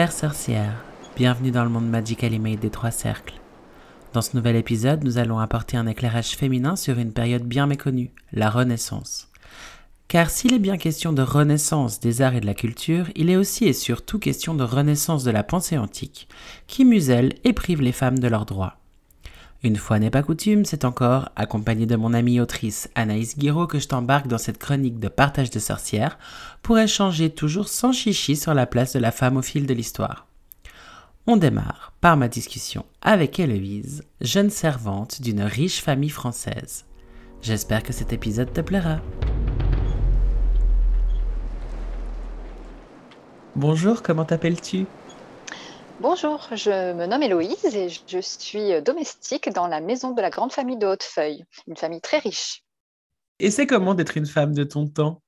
Chères sorcières, bienvenue dans le monde Magically Made des Trois Cercles. Dans ce nouvel épisode, nous allons apporter un éclairage féminin sur une période bien méconnue, la Renaissance. Car s'il est bien question de renaissance des arts et de la culture, il est aussi et surtout question de renaissance de la pensée antique, qui muselle et prive les femmes de leurs droits. Une fois n'est pas coutume, c'est encore, accompagné de mon amie autrice Anaïs Guiraud, que je t'embarque dans cette chronique de partage de sorcières pour échanger toujours sans chichi sur la place de la femme au fil de l'histoire. On démarre par ma discussion avec Héloïse, jeune servante d'une riche famille française. J'espère que cet épisode te plaira. Bonjour, comment t'appelles-tu? Bonjour, je me nomme Héloïse et je suis domestique dans la maison de la grande famille de Hautefeuille, une famille très riche. Et c'est comment d'être une femme de ton temps?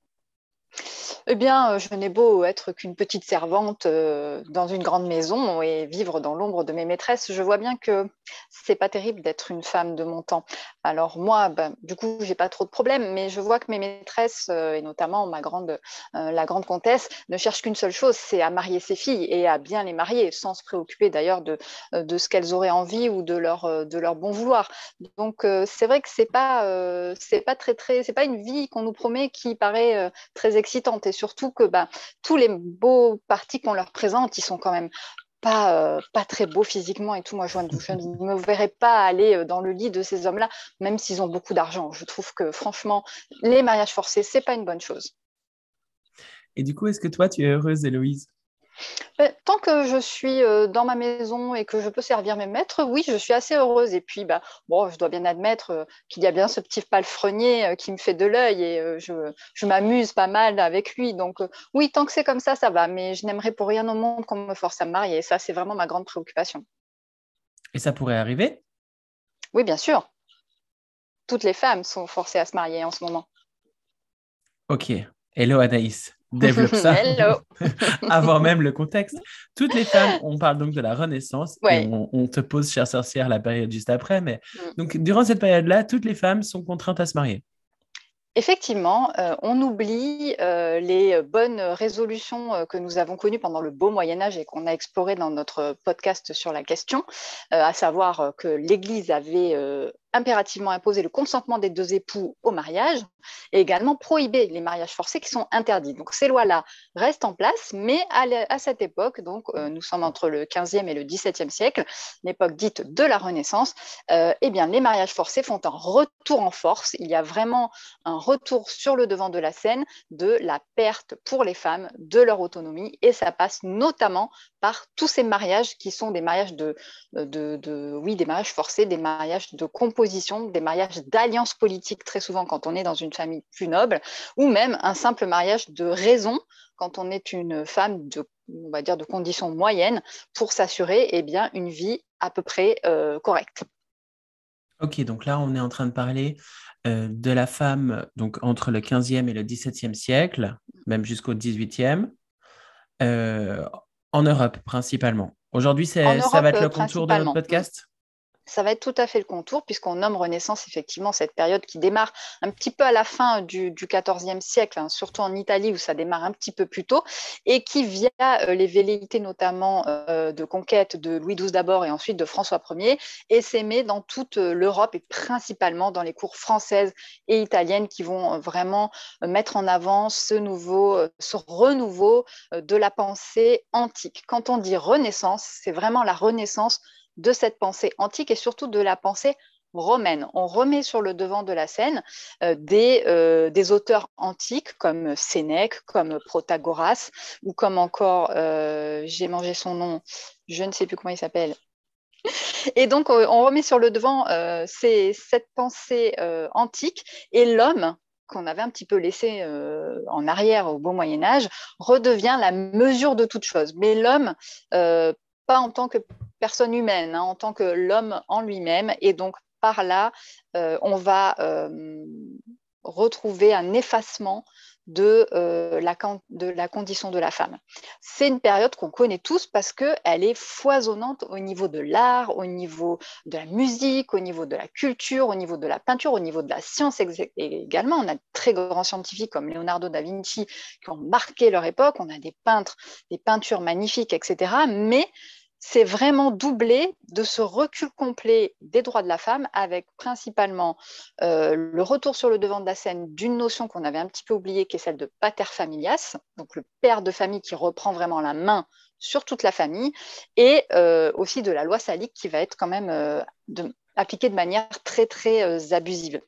Eh bien, euh, je n'ai beau être qu'une petite servante euh, dans une grande maison et vivre dans l'ombre de mes maîtresses, je vois bien que c'est pas terrible d'être une femme de mon temps. Alors moi, ben, du coup, j'ai pas trop de problèmes, mais je vois que mes maîtresses euh, et notamment ma grande, la grande comtesse ne cherchent qu'une seule chose, c'est à marier ses filles et à bien les marier, sans se préoccuper d'ailleurs de, ce qu'elles auraient envie ou de leur, de leur bon vouloir. Donc c'est vrai que c'est pas, c'est pas très très, c'est pas une vie qu'on nous promet qui paraît très excitante surtout que bah, tous les beaux partis qu'on leur présente, ils sont quand même pas, euh, pas très beaux physiquement et tout. Moi, je, ne me verrais pas aller euh, dans le lit de ces hommes-là, même s'ils ont beaucoup d'argent. Je trouve que franchement, les mariages forcés, c'est pas une bonne chose. Et du coup, est-ce que toi, tu es heureuse, Héloïse? Tant que je suis euh, dans ma maison et que je peux servir mes maîtres, oui, je suis assez heureuse. Et puis, bah, bon, je dois bien admettre euh, qu'il y a bien ce petit palefrenier euh, qui me fait de l'œil et je, m'amuse pas mal avec lui. Donc, oui, tant que c'est comme ça, ça va. Mais je n'aimerais pour rien au monde qu'on me force à me marier. Ça, c'est vraiment ma grande préoccupation. Et ça pourrait arriver? Oui, bien sûr. Toutes les femmes sont forcées à se marier en ce moment. Ok. Hello Anaïs développe ça avant même le contexte. Toutes les femmes, on parle donc de la Renaissance et on, te pose, chère sorcière, la période juste après. Mais mm. donc, durant cette période-là, toutes les femmes sont contraintes à se marier. Effectivement, euh, on oublie euh, les bonnes résolutions euh, que nous avons connues pendant le beau Moyen Âge et qu'on a explorées dans notre podcast sur la question, à savoir que l'Église avait impérativement imposer le consentement des deux époux au mariage et également prohiber les mariages forcés qui sont interdits. Donc ces lois-là restent en place, mais à, cette époque, donc euh, nous sommes entre le 15e et le 17e siècle, l'époque dite de la Renaissance, euh, eh bien les mariages forcés font un retour en force. Il y a vraiment un retour sur le devant de la scène de la perte pour les femmes de leur autonomie et ça passe notamment par tous ces mariages qui sont des mariages de, de, oui, des mariages forcés, des mariages de composition des mariages d'alliance politique très souvent quand on est dans une famille plus noble, ou même un simple mariage de raison quand on est une femme de, on va dire, de conditions moyennes pour s'assurer eh bien, une vie à peu près euh, correcte. Ok, donc là, on est en train de parler euh, de la femme donc entre le 15e et le 17e siècle, même jusqu'au 18e, euh, en Europe principalement. Aujourd'hui, ça va être le contour de notre podcast? Ça va être tout à fait le contour, puisqu'on nomme Renaissance effectivement cette période qui démarre un petit peu à la fin du, XIVe siècle, hein, surtout en Italie où ça démarre un petit peu plus tôt, et qui, via euh, les velléités notamment euh, de conquête de Louis XII d'abord et ensuite de François Ier, essaimé dans toute euh, l'Europe et principalement dans les cours françaises et italiennes qui vont vraiment mettre en avant ce nouveau, ce renouveau de la pensée antique. Quand on dit Renaissance, c'est vraiment la Renaissance de cette pensée antique et surtout de la pensée romaine. On remet sur le devant de la scène euh, euh, des, auteurs antiques comme Sénèque, comme Protagoras, ou comme encore, euh, j'ai mangé son nom, je ne sais plus comment il s'appelle. Et donc, on remet sur le devant cette pensée antique et l'homme qu'on avait un petit peu laissé en arrière au beau Moyen Âge, redevient la mesure de toute chose. Mais l'homme, pas en tant que personne humaine, hein, en tant que l'homme en lui-même. Et donc, par là, euh, on va euh, retrouver un effacement de, euh, la, de la condition de la femme. C'est une période qu'on connaît tous parce qu'elle est foisonnante au niveau de l'art, au niveau de la musique, au niveau de la culture, au niveau de la peinture, au niveau de la science également. On a de très grands scientifiques comme Leonardo da Vinci qui ont marqué leur époque, on a des peintres, des peintures magnifiques, etc. Mais c'est vraiment doublé de ce recul complet des droits de la femme, avec principalement euh, le retour sur le devant de la scène d'une notion qu'on avait un petit peu oubliée, qui est celle de pater familias, donc le père de famille qui reprend vraiment la main sur toute la famille, et euh, aussi de la loi salique qui va être quand même euh, appliquée de manière très très abusive.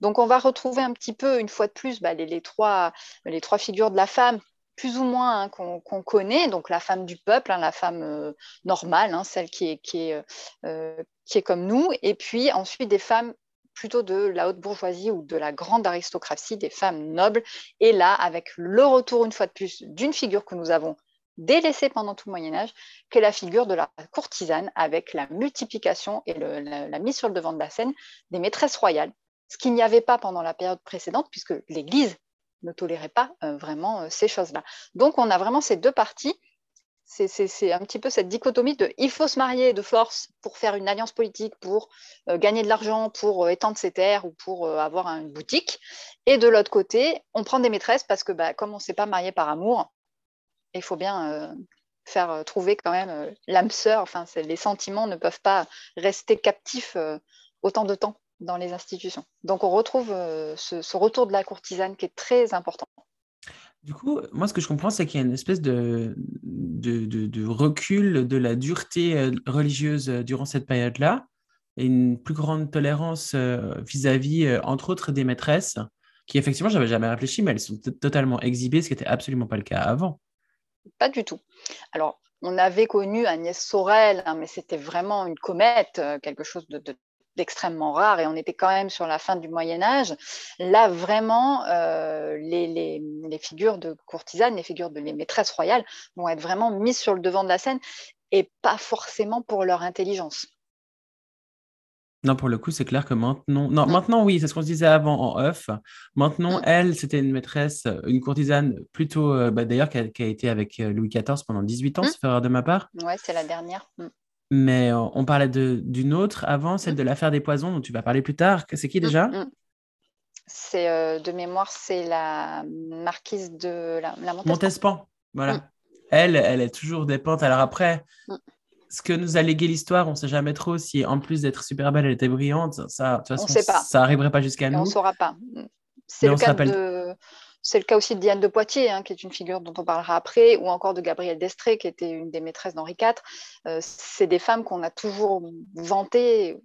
Donc on va retrouver un petit peu, une fois de plus, bah, les, trois, les trois figures de la femme plus ou moins hein, qu'on connaît, donc la femme du peuple, hein, la femme euh, normale, hein, celle qui est, qui, est, euh, qui est comme nous, et puis ensuite des femmes plutôt de la haute bourgeoisie ou de la grande aristocratie, des femmes nobles, et là, avec le retour une fois de plus d'une figure que nous avons délaissée pendant tout le Moyen Âge, qui est la figure de la courtisane, avec la multiplication et la mise sur le devant de la scène des maîtresses royales, ce qu'il n'y avait pas pendant la période précédente, puisque l'Église ne tolérait pas euh, vraiment euh, ces choses-là. Donc, on a vraiment ces deux parties. C'est un petit peu cette dichotomie de il faut se marier de force pour faire une alliance politique, pour euh, gagner de l'argent, pour étendre ses terres ou pour avoir une boutique. Et de l'autre côté, on prend des maîtresses parce que bah, comme on ne s'est pas marié par amour, il faut bien faire trouver quand même l'âme sœur. Enfin, les sentiments ne peuvent pas rester captifs autant de temps dans les institutions. Donc on retrouve euh, ce, retour de la courtisane qui est très important. Du coup, moi, ce que je comprends, c'est qu'il y a une espèce de, de, recul de la dureté euh, religieuse euh, durant cette période-là et une plus grande tolérance vis-à-vis, entre autres, des maîtresses, qui effectivement, j'avais jamais réfléchi, mais elles sont totalement exhibées, ce qui n'était absolument pas le cas avant. Pas du tout. Alors, on avait connu Agnès Sorel, hein, mais c'était vraiment une comète, quelque chose de, extrêmement rare et on était quand même sur la fin du Moyen Âge. Là, vraiment, euh, les, figures de courtisanes, les figures de les maîtresses royales vont être vraiment mises sur le devant de la scène et pas forcément pour leur intelligence. Non, pour le coup, c'est clair que maintenant, non, mm. maintenant oui, c'est ce qu'on se disait avant en off. Maintenant, mm. elle, c'était une maîtresse, une courtisane plutôt, euh, bah, d'ailleurs, qui a, été avec euh, Louis XIV pendant 18 ans, c'est mm. de ma part. Ouais, c'est la dernière. Mais euh, on parlait d'une autre avant, celle de l'affaire des poisons, dont tu vas parler plus tard. C'est qui déjà? mm, mm. C'est euh, de mémoire, c'est la marquise de la, Montespan. Montespan, voilà. Mm. Elle, elle est toujours des pentes. Alors après, ce que nous a légué l'histoire, on ne sait jamais trop si en plus d'être super belle, elle était brillante. Ça, de toute façon, ça arriverait pas jusqu'à nous. On ne saura pas. C'est le cas de c'est le cas aussi de Diane de Poitiers, hein, qui est une figure dont on parlera après, ou encore de Gabrielle d'Estrée, qui était une des maîtresses d'Henri IV. Euh, c'est des femmes qu'on a toujours vantées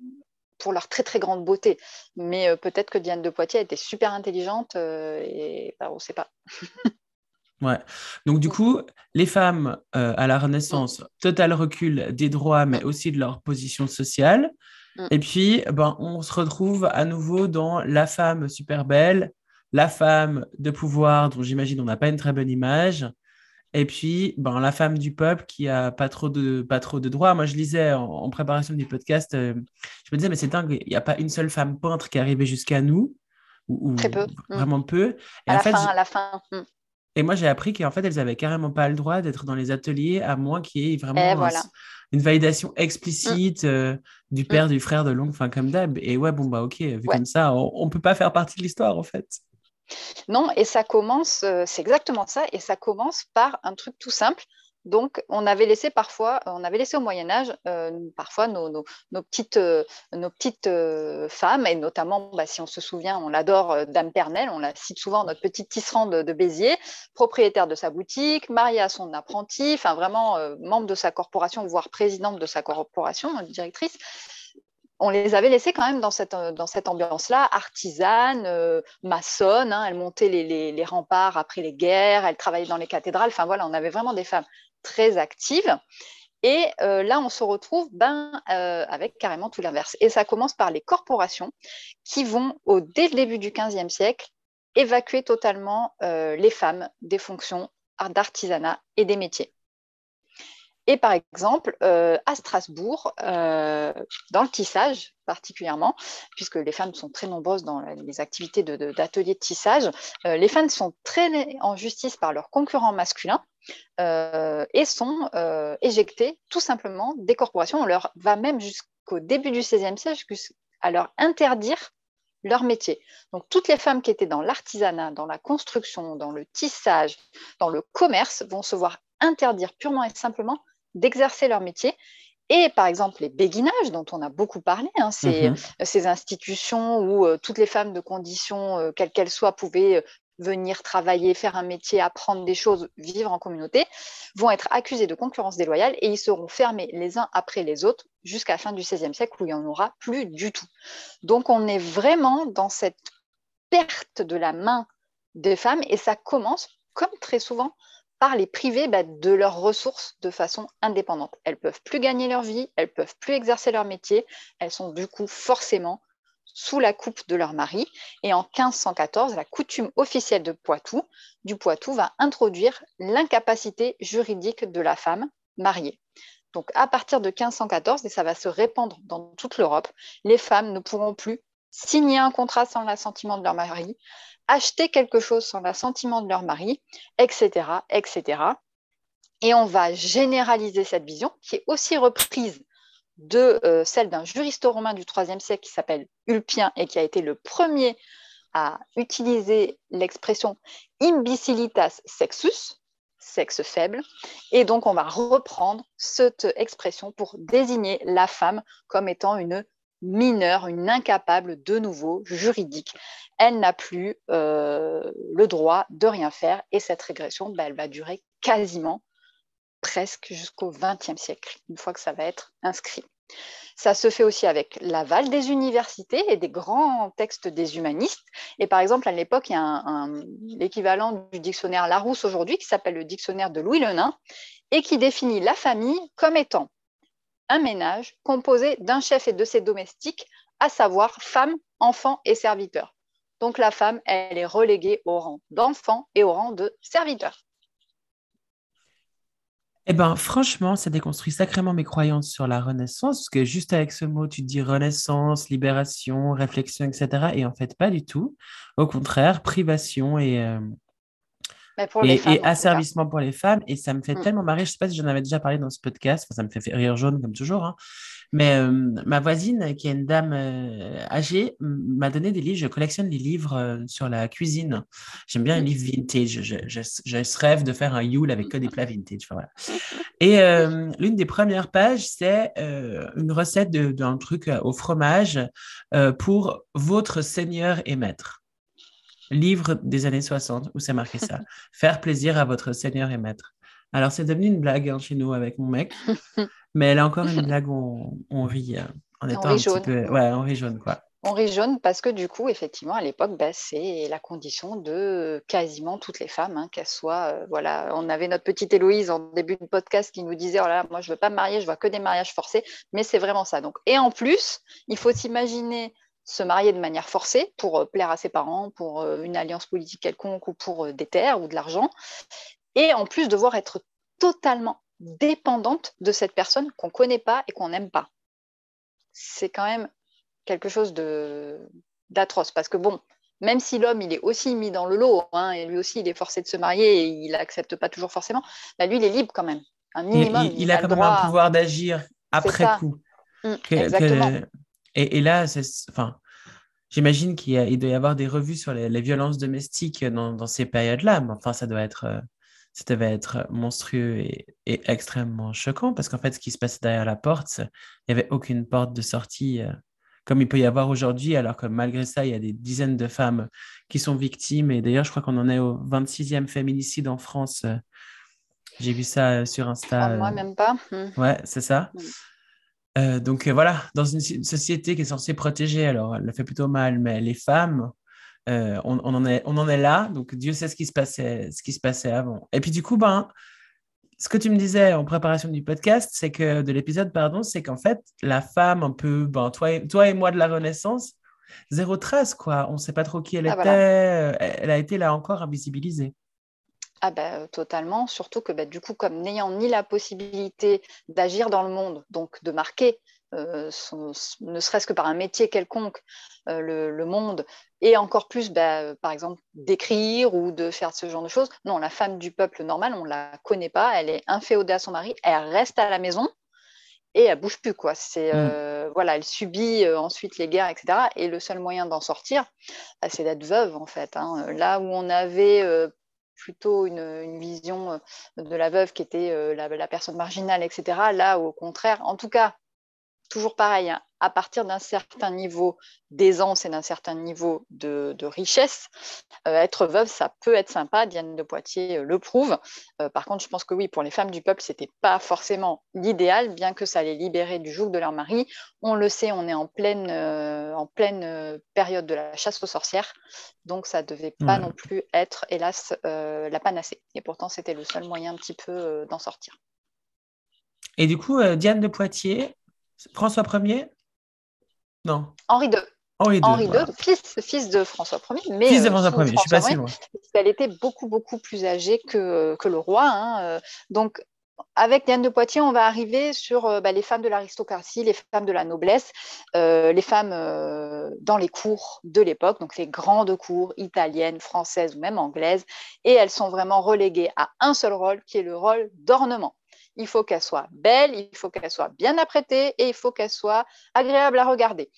pour leur très très grande beauté. Mais euh, peut-être que Diane de Poitiers était super intelligente euh, et bah, on ne sait pas. ouais. Donc du coup, les femmes à la Renaissance, total recul des droits, mais aussi de leur position sociale. Mm. Et puis, ben, on se retrouve à nouveau dans la femme super belle, la femme de pouvoir, dont j'imagine on n'a pas une très bonne image, et puis ben, la femme du peuple qui a pas trop de, pas trop de droits. Moi, je lisais en, préparation du podcast, euh, je me disais, mais c'est dingue, il n'y a pas une seule femme peintre qui est arrivée jusqu'à nous, ou, Très peu. Mm. vraiment peu. Et à, la fin, à la fin. Mm. Et moi, j'ai appris qu'en fait, elles avaient carrément pas le droit d'être dans les ateliers, à moins qu'il y ait vraiment une validation explicite mm. euh, du père, du frère, de l'oncle, enfin comme d'hab. Et ouais, bon, bah ok, vu comme ça, on ne peut pas faire partie de l'histoire, en fait. Non, et ça commence, euh, c'est exactement ça, et ça commence par un truc tout simple. Donc, on avait laissé parfois, on avait laissé au Moyen Âge, euh, parfois nos, petites, euh, femmes, et notamment, bah, si on se souvient, on l'adore, Dame Pernelle, on la cite souvent, notre petite tisserand de, de, Béziers, propriétaire de sa boutique, mariée à son apprenti, enfin vraiment membre de sa corporation, voire présidente de sa corporation, directrice on les avait laissés quand même dans cette, euh, ambiance-là, artisane, euh, maçonne. Hein. elle montait les, remparts après les guerres, elle travaillait dans les cathédrales. Enfin voilà, on avait vraiment des femmes très actives. Et euh, là, on se retrouve ben, avec carrément tout l'inverse. Et ça commence par les corporations qui vont, au, début du XVe siècle, évacuer totalement les femmes des fonctions d'artisanat et des métiers. Et par exemple, euh, à Strasbourg, euh, dans le tissage particulièrement, puisque les femmes sont très nombreuses dans les activités d'ateliers de, tissage, euh, les femmes sont très en justice par leurs concurrents masculins et sont éjectées tout simplement des corporations. On leur va même jusqu'au début du XVIe siècle à leur interdire leur métier. Donc toutes les femmes qui étaient dans l'artisanat, dans la construction, dans le tissage, dans le commerce vont se voir interdire purement et simplement d'exercer leur métier. Et par exemple, les béguinages, dont on a beaucoup parlé, hein, mhm. ces, institutions où euh, toutes les femmes de conditions, euh, quelles qu'elles soient, pouvaient euh, venir travailler, faire un métier, apprendre des choses, vivre en communauté, vont être accusées de concurrence déloyale et ils seront fermés les uns après les autres jusqu'à la fin du XVIe siècle où il n'y en aura plus du tout. Donc on est vraiment dans cette perte de la main des femmes et ça commence, comme très souvent, par les priver bah, de leurs ressources de façon indépendante. Elles peuvent plus gagner leur vie, elles peuvent plus exercer leur métier, elles sont du coup forcément sous la coupe de leur mari. Et en 1514, la coutume officielle de Poitou, du Poitou va introduire l'incapacité juridique de la femme mariée. Donc à partir de 1514, et ça va se répandre dans toute l'Europe, les femmes ne pourront plus signer un contrat sans l'assentiment de leur mari, acheter quelque chose sans l'assentiment de leur mari, etc., etc. Et on va généraliser cette vision qui est aussi reprise de euh, celle d'un juriste romain du IIIe siècle qui s'appelle Ulpien et qui a été le premier à utiliser l'expression imbecilitas sexus, sexe faible. Et donc, on va reprendre cette expression pour désigner la femme comme étant une mineure, une incapable de nouveau juridique. Elle n'a plus euh, le droit de rien faire et cette régression, ben, elle va durer quasiment presque jusqu'au XXe siècle, une fois que ça va être inscrit. Ça se fait aussi avec l'aval des universités et des grands textes des humanistes. Et par exemple, à l'époque, il y a l'équivalent du dictionnaire Larousse aujourd'hui, qui s'appelle le dictionnaire de Louis le Nain, et qui définit la famille comme étant un ménage composé d'un chef et de ses domestiques, à savoir femme, enfants et serviteurs. Donc la femme, elle est reléguée au rang d'enfant et au rang de serviteur. Eh bien, franchement, ça déconstruit sacrément mes croyances sur la Renaissance, parce que juste avec ce mot, tu dis Renaissance, libération, réflexion, etc. Et en fait, pas du tout. Au contraire, privation et, euh, et, asservissement pour les femmes. Et ça me fait mm. tellement marrer. Je ne sais pas si j'en avais déjà parlé dans ce podcast. ça me fait rire jaune comme toujours. Hein. Mais euh, ma voisine, qui est une dame euh, âgée, m'a donné des livres. Je collectionne les livres euh, sur la cuisine. J'aime bien les livres vintage. Je, je, je, rêve de faire un Yule avec que des plats vintage. voilà. Et l'une des premières pages, c'est une recette d'un truc au fromage pour votre seigneur et maître livre des années 60 où c'est marqué ça. Faire plaisir à votre seigneur et maître. Alors, c'est devenu une blague hein, chez nous avec mon mec, mais elle est encore une blague où on, rit en étant un petit peu. Ouais, on rit jaune, quoi. On rit jaune parce que du coup, effectivement, à l'époque, bah, c'est la condition de quasiment toutes les femmes, hein, qu'elles soient. Euh, voilà, on avait notre petite Héloïse en début de podcast qui nous disait oh là, moi, je veux pas me marier, je vois que des mariages forcés, mais c'est vraiment ça. Donc, et en plus, il faut s'imaginer se marier de manière forcée pour euh, plaire à ses parents, pour euh, une alliance politique quelconque ou pour euh, des terres ou de l'argent, et en plus devoir être totalement dépendante de cette personne qu'on ne connaît pas et qu'on n'aime pas. C'est quand même quelque chose d'atroce, parce que bon, même si l'homme il est aussi mis dans le lot, hein, et lui aussi il est forcé de se marier et il n'accepte pas toujours forcément, bah, lui il est libre quand même. Un minimum. Il, a, quand même un pouvoir d'agir après coup. Mmh, exactement. Et, là, enfin, j'imagine qu'il doit y avoir des revues sur les, violences domestiques dans, ces périodes-là, mais enfin, ça doit être, euh, ça devait être monstrueux et, extrêmement choquant parce qu'en fait, ce qui se passait derrière la porte, il n'y avait aucune porte de sortie euh, comme il peut y avoir aujourd'hui, alors que malgré ça, il y a des dizaines de femmes qui sont victimes. Et d'ailleurs, je crois qu'on en est au 26e féminicide en France. J'ai vu ça sur Insta. moi, même pas. Hmm. Ouais, c'est ça. Euh, donc euh, voilà, dans une société qui est censée protéger, alors elle le fait plutôt mal, mais les femmes, euh, on, en est, on en est là, donc Dieu sait ce qui se passait, ce qui se passait avant. Et puis du coup, ben, ce que tu me disais en préparation du podcast, c'est que de l'épisode, pardon, c'est qu'en fait, la femme un peu, ben, toi, et, toi et moi de la Renaissance, zéro trace, quoi. On ne sait pas trop qui elle ah, était. Elle a été là encore invisibilisée. Ah bah, totalement, surtout que bah, du coup, comme n'ayant ni la possibilité d'agir dans le monde, donc de marquer euh, ne serait-ce que par un métier quelconque, euh, le, monde, et encore plus, bah, par exemple, d'écrire ou de faire ce genre de choses. Non, la femme du peuple normal, on ne la connaît pas, elle est inféodée à son mari, elle reste à la maison et elle bouge plus. Quoi. C'est, mm. euh, voilà, elle subit ensuite les guerres, etc. Et le seul moyen d'en sortir, bah, c'est d'être veuve, en fait. Hein. Là où on avait plutôt une, vision de la veuve qui était la, la, personne marginale, etc. Là, au contraire, en tout cas, toujours pareil, hein, à partir d'un certain niveau d'aisance et d'un certain niveau de, richesse, euh, être veuve, ça peut être sympa. Diane de Poitiers euh, le prouve. Euh, par contre, je pense que oui, pour les femmes du peuple, ce n'était pas forcément l'idéal, bien que ça les libérait du joug de leur mari. On le sait, on est en pleine, en pleine période de la chasse aux sorcières, donc ça ne devait pas non plus être, hélas, la panacée. Et pourtant, c'était le seul moyen un petit peu d'en sortir. Et du coup, Diane de Poitiers, François Ier? Non. Henri II. Henri II, fils, fils de François Ier. Mais, fils de François Ier, je suis loin. Elle était beaucoup, beaucoup plus âgée que, que le roi. Hein, euh. Donc, avec Diane de Poitiers, on va arriver sur euh, bah, les femmes de l'aristocratie, les femmes de la noblesse, euh, les femmes dans les cours de l'époque, donc les grandes cours italiennes, françaises ou même anglaises, et elles sont vraiment reléguées à un seul rôle, qui est le rôle d'ornement il faut qu'elle soit belle, il faut qu'elle soit bien apprêtée et il faut qu'elle soit agréable à regarder.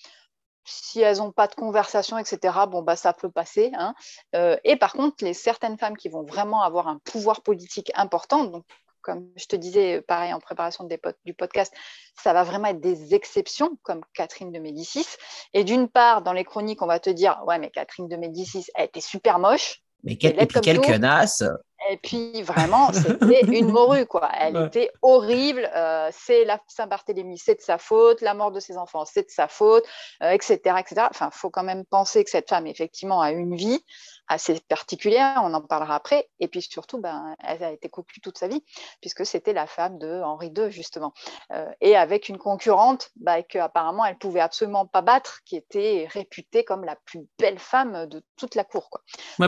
Si elles n'ont pas de conversation, etc., bon, bah, ça peut passer. Hein. Euh, et par contre, les certaines femmes qui vont vraiment avoir un pouvoir politique important, donc comme je te disais, pareil en préparation du podcast, ça va vraiment être des exceptions, comme Catherine de Médicis. Et d'une part, dans les chroniques, on va te dire, ouais, mais Catherine de Médicis, elle était super moche. Mais quelle, et puis quelle connasse et puis vraiment, c'était une morue, quoi. Elle était horrible. Euh, c'est la Saint-Barthélemy, c'est de sa faute. La mort de ses enfants, c'est de sa faute, etc., euh, etc. Enfin, faut quand même penser que cette femme, effectivement, a une vie assez particulière, on en parlera après, et puis surtout, ben, elle a été cocu toute sa vie, puisque c'était la femme de Henri II, justement, euh, et avec une concurrente bah, qu'apparemment elle pouvait absolument pas battre, qui était réputée comme la plus belle femme de toute la cour. Quoi.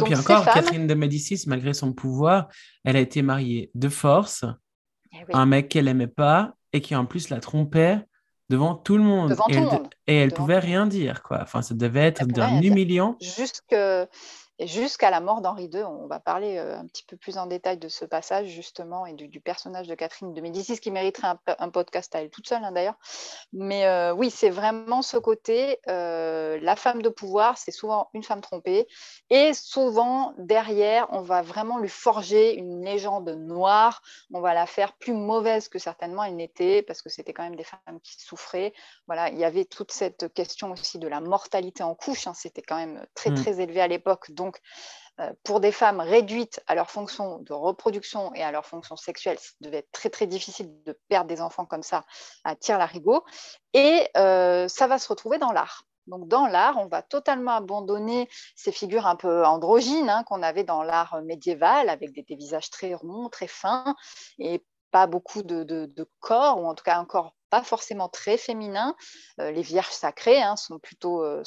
puis encore, Catherine de Médicis, malgré son pouvoir, elle a été mariée de force eh à un mec qu'elle aimait pas, et qui en plus la trompait devant tout le monde. Devant et, elle, monde. et elle pouvait rien dire, quoi. Enfin, ça devait être d'un humiliant. Jusque et jusqu'à la mort d'Henri II, on va parler euh, un petit peu plus en détail de ce passage justement et du, personnage de Catherine de Médicis qui mériterait un, podcast à elle toute seule hein, d'ailleurs. Mais euh, oui, c'est vraiment ce côté, euh, la femme de pouvoir, c'est souvent une femme trompée et souvent derrière, on va vraiment lui forger une légende noire, on va la faire plus mauvaise que certainement elle n'était parce que c'était quand même des femmes qui souffraient. Voilà, il y avait toute cette question aussi de la mortalité en couche, hein, c'était quand même très mmh. très élevé à l'époque. Donc, euh, pour des femmes réduites à leur fonction de reproduction et à leur fonction sexuelle, ça devait être très très difficile de perdre des enfants comme ça à tire-larigot. Et euh, ça va se retrouver dans l'art. Donc dans l'art, on va totalement abandonner ces figures un peu androgynes hein, qu'on avait dans l'art médiéval, avec des, visages très ronds, très fins, et pas beaucoup de, corps, ou en tout cas un corps pas forcément très féminin. Euh, les vierges sacrées hein, sont plutôt, euh,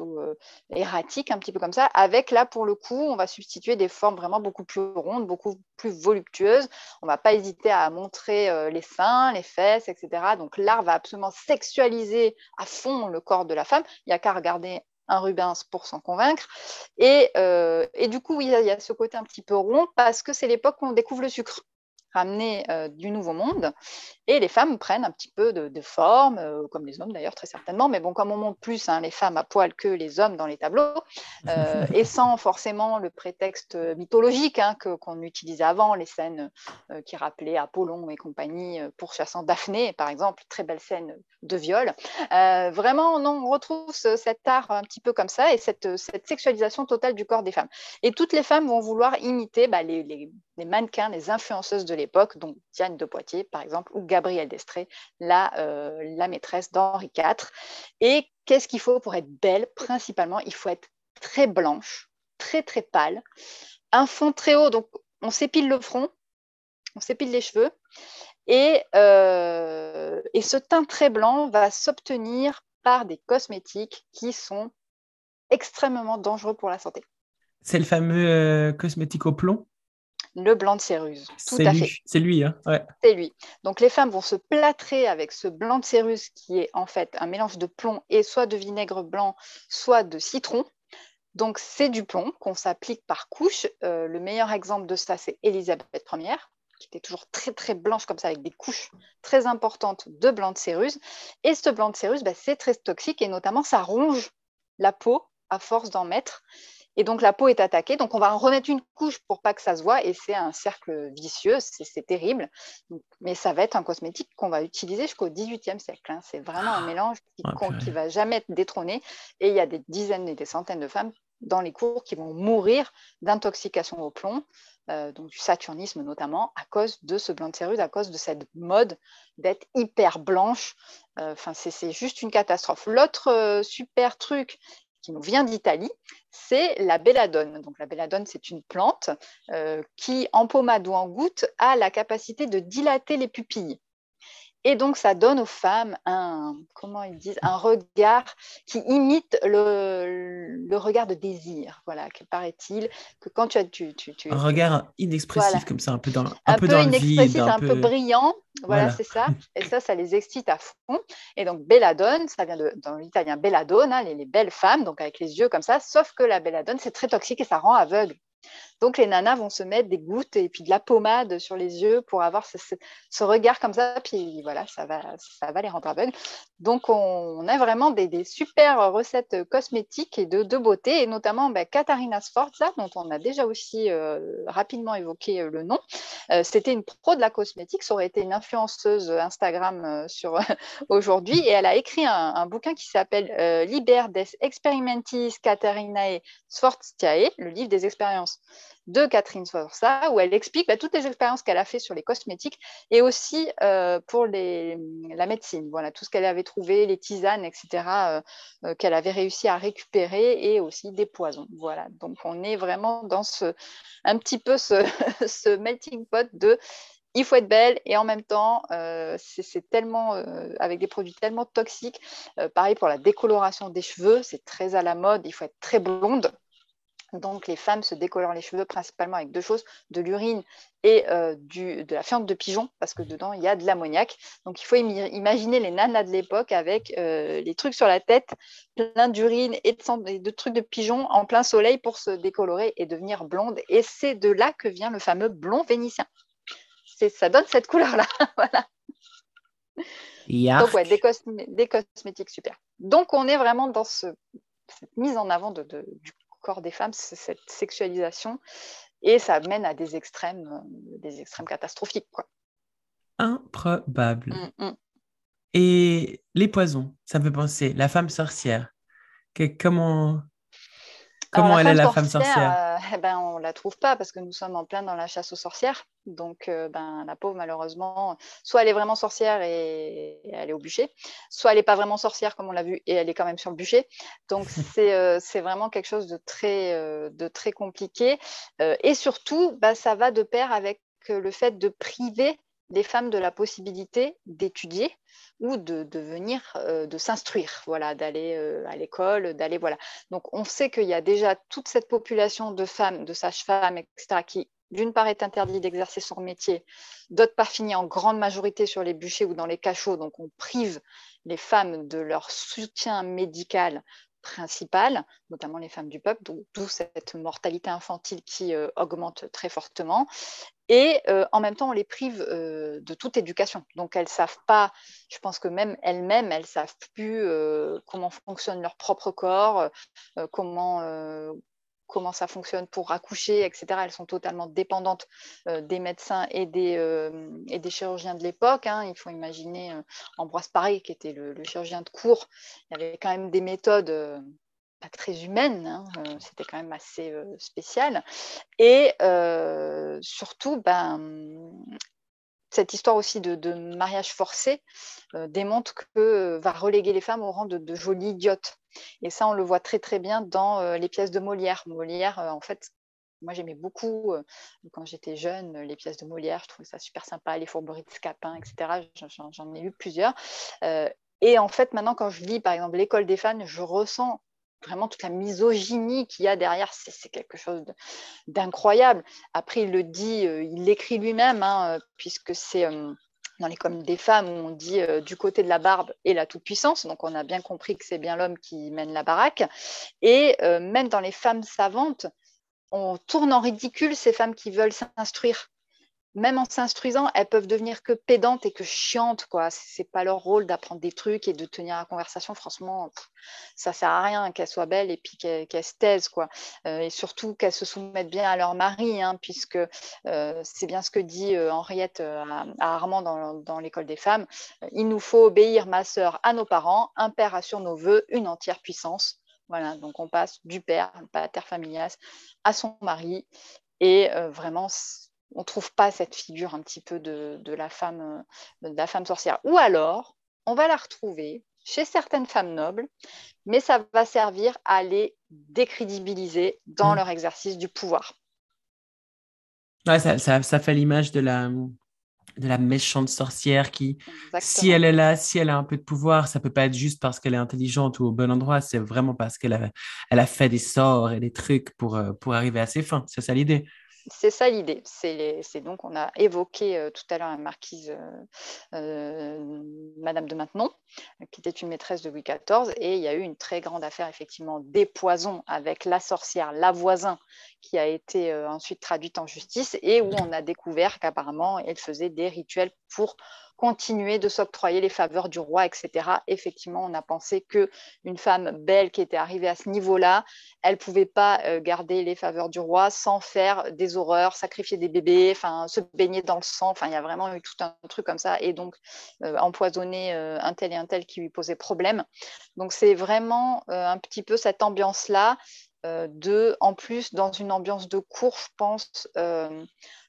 euh, erratiques, un petit peu comme ça. Avec là, pour le coup, on va substituer des formes vraiment beaucoup plus rondes, beaucoup plus voluptueuses. On va pas hésiter à montrer les seins, les fesses, etc. Donc l'art va absolument sexualiser à fond le corps de la femme. Il n'y a qu'à regarder un Rubens pour s'en convaincre. Et, et, du coup, il y, il y, a ce côté un petit peu rond parce que c'est l'époque où on découvre le sucre ramener euh, du Nouveau Monde. Et les femmes prennent un petit peu de, forme, euh, comme les hommes d'ailleurs, très certainement. Mais bon, comme on monte plus hein, les femmes à poil que les hommes dans les tableaux, euh, et sans forcément le prétexte mythologique hein, que, qu'on utilisait avant, les scènes qui rappelaient Apollon et compagnie pourchassant Daphné, par exemple, très belle scène de viol. vraiment, on retrouve cet art un petit peu comme ça et cette, cette, sexualisation totale du corps des femmes. Et toutes les femmes vont vouloir imiter bah, les, les, les mannequins, les influenceuses de l'époque, donc Diane de Poitiers par exemple, ou Gabrielle d'Estrée, la, euh, la maîtresse d'Henri IV. Et qu'est-ce qu'il faut pour être belle? Principalement, il faut être très blanche, très très pâle, un fond très haut, donc on s'épile le front, on s'épile les cheveux, et, euh, ce teint très blanc va s'obtenir par des cosmétiques qui sont extrêmement dangereux pour la santé. C'est le fameux euh, cosmétique au plomb? Le blanc de céruse. Tout à fait. C'est lui, hein C'est lui. Donc les femmes vont se plâtrer avec ce blanc de céruse qui est en fait un mélange de plomb et soit de vinaigre blanc, soit de citron. Donc c'est du plomb qu'on s'applique par couche. Euh, le meilleur exemple de ça, c'est Élisabeth Ier, qui était toujours très très blanche comme ça, avec des couches très importantes de blanc de céruse. Et ce blanc de céruse, bah, c'est très toxique et notamment ça ronge la peau à force d'en mettre. Et donc la peau est attaquée. Donc on va en remettre une couche pour pas que ça se voit. Et c'est un cercle vicieux, c'est terrible. mais ça va être un cosmétique qu'on va utiliser jusqu'au XVIIIe siècle. Hein. C'est vraiment un mélange qui ne va jamais être détrôné. Et il y a des dizaines et des centaines de femmes dans les cours qui vont mourir d'intoxication au plomb, euh, donc du saturnisme notamment, à cause de ce blanc de céruse, à cause de cette mode d'être hyper blanche. Euh, enfin, c'est juste une catastrophe. L'autre euh, super truc qui nous vient d'Italie, c'est la belladone. Donc la belladone, c'est une plante qui, en pommade ou en goutte, a la capacité de dilater les pupilles. Et donc, ça donne aux femmes un, comment ils disent, un regard qui imite le, regard de désir. Voilà, que paraît-il que quand tu as. Tu, un regard inexpressif, comme ça, un peu dans, un, un peu, inexpressif, un, peu... brillant. Voilà, c'est ça. Et ça, ça les excite à fond. Et donc, belladone, ça vient de, dans l'italien belladone, hein, les, les, belles femmes, donc avec les yeux comme ça, sauf que la belladone, c'est très toxique et ça rend aveugle. Donc les nanas vont se mettre des gouttes et puis de la pommade sur les yeux pour avoir ce, regard comme ça, puis voilà, ça va, les rendre aveugles. Donc on, a vraiment des, super recettes cosmétiques et de, beauté, et notamment bah, Katharina Sforza, dont on a déjà aussi euh, rapidement évoqué euh, le nom. Euh, c'était une pro de la cosmétique, ça aurait été une influenceuse Instagram sur aujourd'hui, et elle a écrit un, bouquin qui s'appelle Liber des Experimentis Katharinae Sforziae, le livre des expériences de Catherine Sforza, où elle explique bah, toutes les expériences qu'elle a fait sur les cosmétiques et aussi euh, pour la médecine. Voilà, tout ce qu'elle avait trouvé, les tisanes, etc., euh, euh, qu'elle avait réussi à récupérer et aussi des poisons. Voilà, donc on est vraiment dans un petit peu ce, ce melting pot de il faut être belle et en même temps, c'est tellement avec des produits tellement toxiques. pareil pour la décoloration des cheveux, c'est très à la mode. Il faut être très blonde donc, les femmes se décolorent les cheveux principalement avec deux choses, de l'urine et euh, de la fiente de pigeon, parce que dedans, il y a de l'ammoniac. Donc, il faut imaginer les nanas de l'époque avec euh, les trucs sur la tête, plein d'urine et de, trucs de pigeon en plein soleil pour se décolorer et devenir blonde. Et c'est de là que vient le fameux blond vénitien. Ça donne cette couleur-là. voilà. Donc, ouais, des, cosmétiques super. Donc, on est vraiment dans cette mise en avant de, du corps des femmes, cette sexualisation, et ça mène à des extrêmes, euh, des extrêmes catastrophiques. Quoi. Improbable. Mm, mm. Et les poisons, ça me fait penser, la femme sorcière. Que, comment, Comment elle est la femme sorcière euh, eh ben, On ne la trouve pas parce que nous sommes en plein dans la chasse aux sorcières. Donc, euh, ben, la pauvre, malheureusement, soit elle est vraiment sorcière et, elle est au bûcher, soit elle n'est pas vraiment sorcière, comme on l'a vu, et elle est quand même sur le bûcher. Donc, euh, c'est vraiment quelque chose de très, de très compliqué. et surtout, ben, ça va de pair avec le fait de priver les femmes de la possibilité d'étudier ou de, venir, euh, de s'instruire, voilà, d'aller euh, à l'école, d'aller, voilà. Donc, on sait qu'il y a déjà toute cette population de femmes, de sages-femmes, etc., qui, d'une part, est interdit d'exercer son métier, d'autre part, finit en grande majorité sur les bûchers ou dans les cachots. Donc, on prive les femmes de leur soutien médical principales, notamment les femmes du peuple, d'où cette mortalité infantile qui euh, augmente très fortement. Et euh, en même temps, on les prive euh, de toute éducation. Donc, elles ne savent pas, je pense que même elles-mêmes, elles ne savent plus comment fonctionne leur propre corps, comment, comment ça fonctionne pour accoucher, etc. Elles sont totalement dépendantes euh, des médecins et des, euh, et des chirurgiens de l'époque. Hein. Il faut imaginer euh, Ambroise Paré, qui était le, chirurgien de cour. Il y avait quand même des méthodes pas très humaines. Hein. C'était quand même assez spécial. Et surtout, ben, cette histoire aussi de, mariage forcé démontre que va reléguer les femmes au rang de, de jolies idiotes. Et ça, on le voit très très bien dans euh, les pièces de Molière. Molière, euh, en fait, moi j'aimais beaucoup, euh, quand j'étais jeune, les pièces de Molière, je trouvais ça super sympa, les fourberies de Scapin, etc. J'en ai eu plusieurs. et en fait, maintenant, quand je lis par exemple L'école des fans, je ressens vraiment toute la misogynie qu'il y a derrière, c'est quelque chose d'incroyable. Après, il le dit, il l'écrit lui-même, hein, puisque c'est dans les communes des femmes où on dit euh, du côté de la barbe et la toute-puissance. Donc, on a bien compris que c'est bien l'homme qui mène la baraque. Et même dans les femmes savantes, on tourne en ridicule ces femmes qui veulent s'instruire même en s'instruisant, elles peuvent devenir que pédantes et que chiantes. quoi. C'est pas leur rôle d'apprendre des trucs et de tenir la conversation. Franchement, ça sert à rien qu'elles soient belles et puis qu'elles se taisent. quoi. Euh, et surtout qu'elles se soumettent bien à leur mari, hein, puisque euh, c'est bien ce que dit euh, Henriette à, Armand dans, l'école des femmes. Il nous faut obéir, ma sœur, à nos parents. Un père assure nos voeux, une entière puissance. Voilà, donc on passe du père, pater familias, à son mari. Et vraiment, on ne trouve pas cette figure un petit peu de, la femme, euh, de la femme sorcière. Ou alors, on va la retrouver chez certaines femmes nobles, mais ça va servir à les décrédibiliser dans mm. leur exercice du pouvoir. ça, fait l'image de la, de la méchante sorcière qui, si elle est là, si elle a un peu de pouvoir, ça peut pas être juste parce qu'elle est intelligente ou au bon endroit, c'est vraiment parce qu'elle a, elle a fait des sorts et des trucs pour, euh, pour arriver à ses fins. C'est ça l'idée c'est ça l'idée. C'est donc, on a évoqué euh, tout à l'heure la marquise euh, euh, Madame de Maintenon, qui était une maîtresse de Louis XIV, et il y a eu une très grande affaire, effectivement, des poisons avec la sorcière, la voisin, qui a été ensuite traduite en justice, et où on a découvert qu'apparemment, elle faisait des rituels pour continuer de s'octroyer les faveurs du roi, etc. Effectivement, on a pensé que une femme belle qui était arrivée à ce niveau-là, elle pouvait pas euh, garder les faveurs du roi sans faire des horreurs, sacrifier des bébés, enfin se baigner dans le sang. Enfin, il y a vraiment eu tout un truc comme ça, et donc euh, empoisonner euh, un tel et un tel qui lui posait problème. Donc c'est vraiment un petit peu cette ambiance-là de, en plus, dans une ambiance de cours, je pense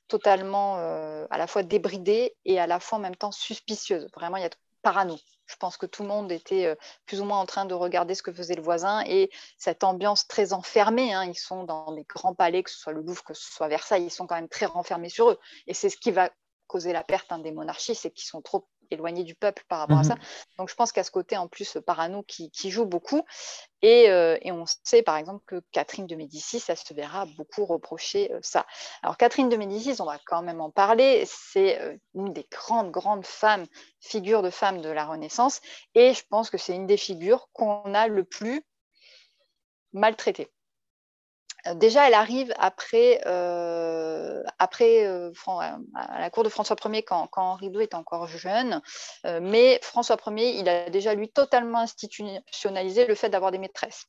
totalement euh, à la fois débridée et à la fois en même temps suspicieuse. Vraiment, il y a parano. Je pense que tout le monde était euh, plus ou moins en train de regarder ce que faisait le voisin et cette ambiance très enfermée. Hein, ils sont dans des grands palais, que ce soit le Louvre, que ce soit Versailles, ils sont quand même très renfermés sur eux. Et c'est ce qui va causer la perte hein, des monarchies, c'est qu'ils sont trop éloigné du peuple par rapport à ça. Mhm. Donc je pense qu'à ce côté en plus parano qui, qui joue beaucoup. Et, euh, et, on sait par exemple que Catherine de Médicis, ça se verra beaucoup reprocher euh, ça. Alors Catherine de Médicis, on va quand même en parler, c'est euh, une des grandes, grandes femmes, figures de femmes de la Renaissance. Et je pense que c'est une des figures qu'on a le plus maltraitées. Euh, déjà, elle arrive après, euh, après euh, à la cour de François Ier quand, Henri II est encore jeune. mais François Ier, il a déjà lui totalement institutionnalisé le fait d'avoir des maîtresses.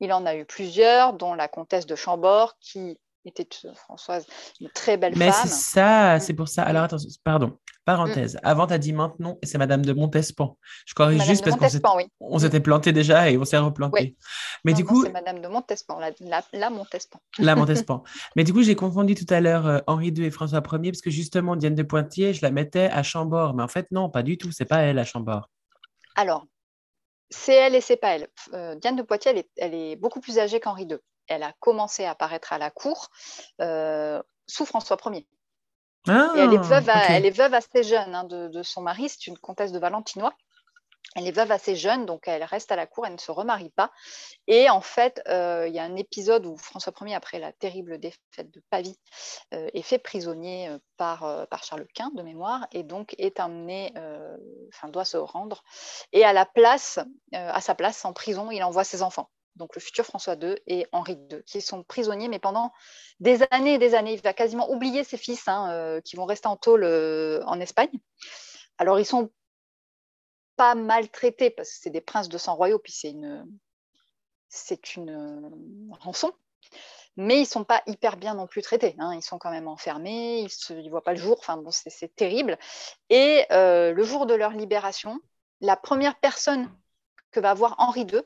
Il en a eu plusieurs, dont la comtesse de Chambord, qui était Françoise, une très belle femme. Mais c'est ça, c'est pour ça. Alors, attention, pardon, parenthèse. Mm. Avant, tu as dit maintenant, et c'est Madame de Montespan. Je corrige juste parce qu'on s'était planté déjà et on s'est replanté. Mais du coup. C'est Madame de Montespan, la, la, Montespan. La Montespan. Mais du coup, j'ai confondu tout à l'heure euh, Henri II et François Ier parce que justement, Diane de Poitiers, je la mettais à Chambord. Mais en fait, non, pas du tout. C'est pas elle à Chambord. Alors, c'est elle et c'est pas elle. Euh, Diane de Poitiers, elle est, elle est beaucoup plus âgée qu'Henri II elle a commencé à apparaître à la cour euh, sous François Ier. et elle est, ah, veuve elle est veuve assez jeune hein, de, son mari, c'est une comtesse de Valentinois. Elle est veuve assez jeune, donc elle reste à la cour, elle ne se remarie pas. Et en fait, euh, il y a un épisode où François Ier, après la terrible défaite de Pavie, euh, est fait prisonnier par, par, Charles Quint de mémoire, et donc est amené, enfin doit se rendre. Et à la place, à sa place en prison, il envoie ses enfants donc le futur François II et Henri II, qui sont prisonniers, mais pendant des années et des années. Il va quasiment oublier ses fils hein, euh, qui vont rester en tôle euh, en Espagne. Alors ils sont pas maltraités parce que c'est des princes de sang royaux, puis c'est une, c'est une euh, rançon. Mais ils sont pas hyper bien non plus traités. Hein. Ils sont quand même enfermés, ils ne voient pas le jour. Enfin bon, c'est terrible. Et le jour de leur libération, la première personne que va voir Henri II,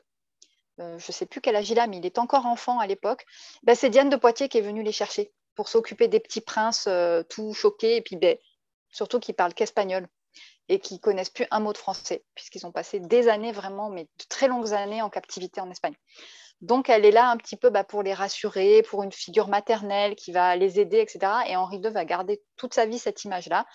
euh, je ne sais plus quel âge il a, mais il est encore enfant à l'époque, ben, c'est Diane de Poitiers qui est venue les chercher pour s'occuper des petits princes euh, tout choqués, et puis ben, surtout qui parlent qu'espagnol et qui connaissent plus un mot de français, puisqu'ils ont passé des années vraiment, mais de très longues années en captivité en Espagne. Donc, elle est là un petit peu bah, pour les rassurer, pour une figure maternelle qui va les aider, etc. Et Henri II va garder toute sa vie cette image-là.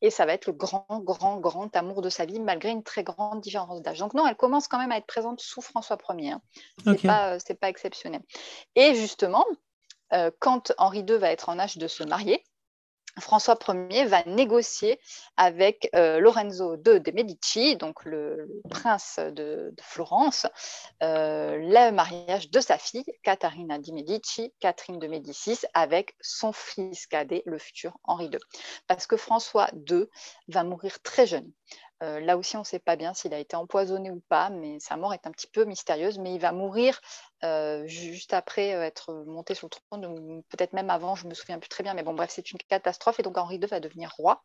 Et ça va être le grand, grand, grand amour de sa vie, malgré une très grande différence d'âge. Donc, non, elle commence quand même à être présente sous François Ier. Hein. Ce n'est pas, pas, exceptionnel. Et justement, euh, quand Henri II va être en âge de se marier, François Ier va négocier avec euh, Lorenzo II de Medici, donc le, prince de, Florence, euh, le mariage de sa fille, Caterina di Medici, Catherine de Médicis, avec son fils cadet, le futur Henri II. Parce que François II va mourir très jeune. Euh, là aussi, on ne sait pas bien s'il a été empoisonné ou pas, mais sa mort est un petit peu mystérieuse. Mais il va mourir euh, juste après euh, être monté sur le trône, peut-être même avant, je me souviens plus très bien, mais bon, bref, c'est une catastrophe et donc Henri II va devenir roi.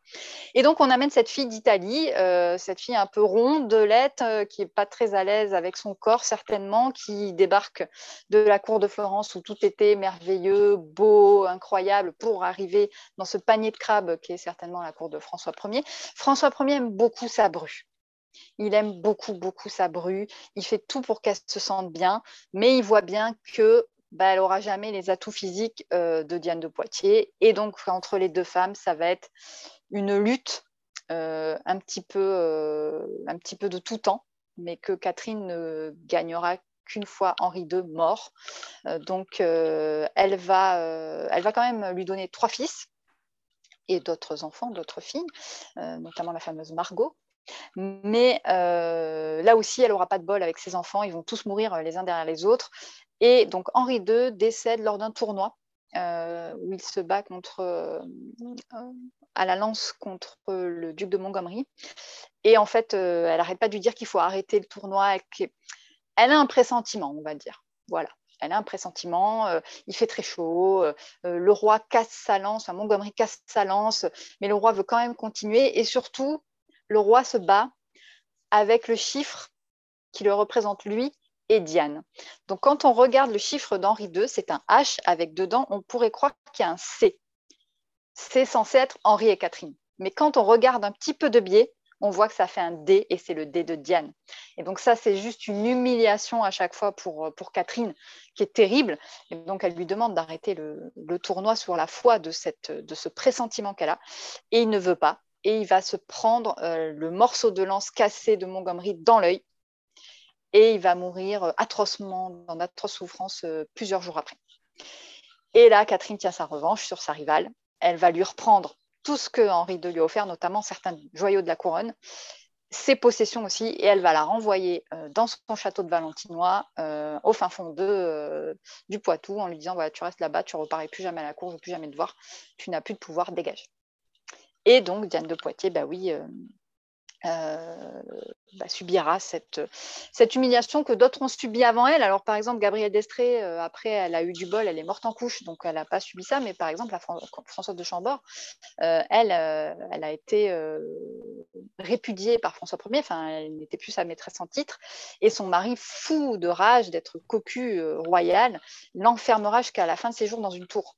Et donc on amène cette fille d'Italie, euh, cette fille un peu ronde, de qui est pas très à l'aise avec son corps certainement, qui débarque de la cour de Florence où tout était merveilleux, beau, incroyable, pour arriver dans ce panier de crabes qui est certainement la cour de François Ier. François Ier aime beaucoup sa bru. Il aime beaucoup, beaucoup sa bru. Il fait tout pour qu'elle se sente bien, mais il voit bien que bah, elle n'aura jamais les atouts physiques euh, de Diane de Poitiers. Et donc, entre les deux femmes, ça va être une lutte euh, un, petit peu, euh, un petit peu de tout temps, mais que Catherine ne gagnera qu'une fois Henri II mort. donc, elle, va, elle va quand même lui donner trois fils et d'autres enfants, d'autres filles, notamment la fameuse Margot, mais euh, là aussi, elle n'aura pas de bol avec ses enfants. Ils vont tous mourir euh, les uns derrière les autres. Et donc Henri II décède lors d'un tournoi euh, où il se bat à la lance contre le duc de Montgomery. Et en fait, elle n'arrête pas de lui dire qu'il faut arrêter le tournoi. Elle a un pressentiment, on va dire. Voilà. Elle a un pressentiment, il fait très chaud, le roi casse sa lance, Montgomery casse sa lance, mais le roi veut quand même continuer. Et surtout, le roi se bat avec le chiffre qui le représente lui et Diane. Donc quand on regarde le chiffre d'Henri II, c'est un H avec dedans, on pourrait croire qu'il y a un C. C'est censé être Henri et Catherine. Mais quand on regarde un petit peu de biais, on voit que ça fait un D et c'est le D de Diane. Et donc ça, c'est juste une humiliation à chaque fois pour, pour Catherine qui est terrible. Et donc elle lui demande d'arrêter le, tournoi sur la foi de, cette, de ce pressentiment qu'elle a. Et il ne veut pas et il va se prendre euh, le morceau de lance cassé de Montgomery dans l'œil et il va mourir euh, atrocement, dans d'atroces souffrances, euh, plusieurs jours après. Et là, Catherine tient sa revanche sur sa rivale. Elle va lui reprendre tout ce que Henri II lui a offert, notamment certains joyaux de la couronne, ses possessions aussi, et elle va la renvoyer dans son château de Valentinois, au fin fond du Poitou, en lui disant voilà, Tu restes là-bas, tu ne reparais plus jamais à la cour, je ne veux plus jamais te voir, tu n'as plus de pouvoir, dégage. Et donc, Diane de Poitiers, bah oui, euh, euh, bah, subira cette, cette, humiliation que d'autres ont subi avant elle. Alors, par exemple, Gabrielle Destré, euh, après, elle a eu du bol, elle est morte en couche, donc elle n'a pas subi ça. Mais par exemple, la Françoise de Chambord, elle, elle a été répudiée par François Ier, enfin, elle n'était plus sa maîtresse en titre. Et son mari, fou de rage d'être cocu royal, l'enfermera jusqu'à la fin de ses jours dans une tour.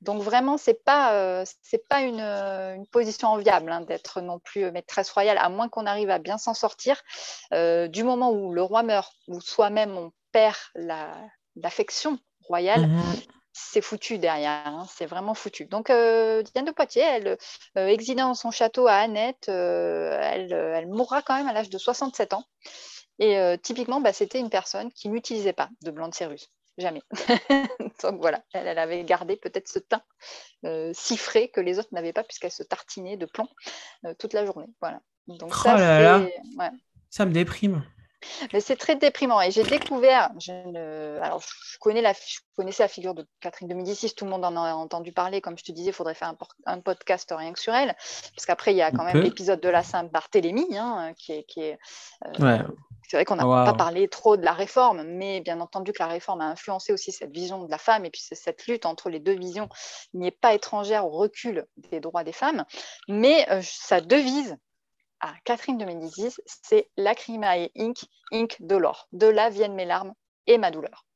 Donc vraiment, ce n'est pas, euh, pas euh, une, position enviable hein, d'être non plus euh, maîtresse royale, à moins qu'on arrive à bien s'en sortir. du moment où le roi meurt, ou soi-même on perd l'affection royale, mmh c'est foutu derrière, hein, c'est vraiment foutu. Donc Diane de Poitiers, elle, exilée dans son château à Annette, elle, elle, mourra quand même à l'âge de 67 ans. Et typiquement, bah, c'était une personne qui n'utilisait pas de blanc de cérus jamais. Donc voilà, elle, avait gardé peut-être ce teint euh, si frais que les autres n'avaient pas puisqu'elle se tartinait de plomb euh, toute la journée. Voilà. Donc oh ça, là ça me déprime. Mais c'est très déprimant. Et j'ai découvert, je alors je, connais la, je connaissais la figure de Catherine de Médicis, tout le monde en a entendu parler. Comme je te disais, il faudrait faire un, podcast rien que sur elle. Parce qu'après, il y a quand même l'épisode de la Sainte-Barthélemy, hein, qui est. Qui est euh, C'est vrai qu'on n'a pas parlé trop de la réforme, mais bien entendu que la réforme a influencé aussi cette vision de la femme. Et puis, cette lutte entre les deux visions n'est pas étrangère au recul des droits des femmes. Mais euh, sa devise, à Catherine de Médicis, c'est Lacrimae Inc, Inc de l'or. De là viennent mes larmes et ma douleur.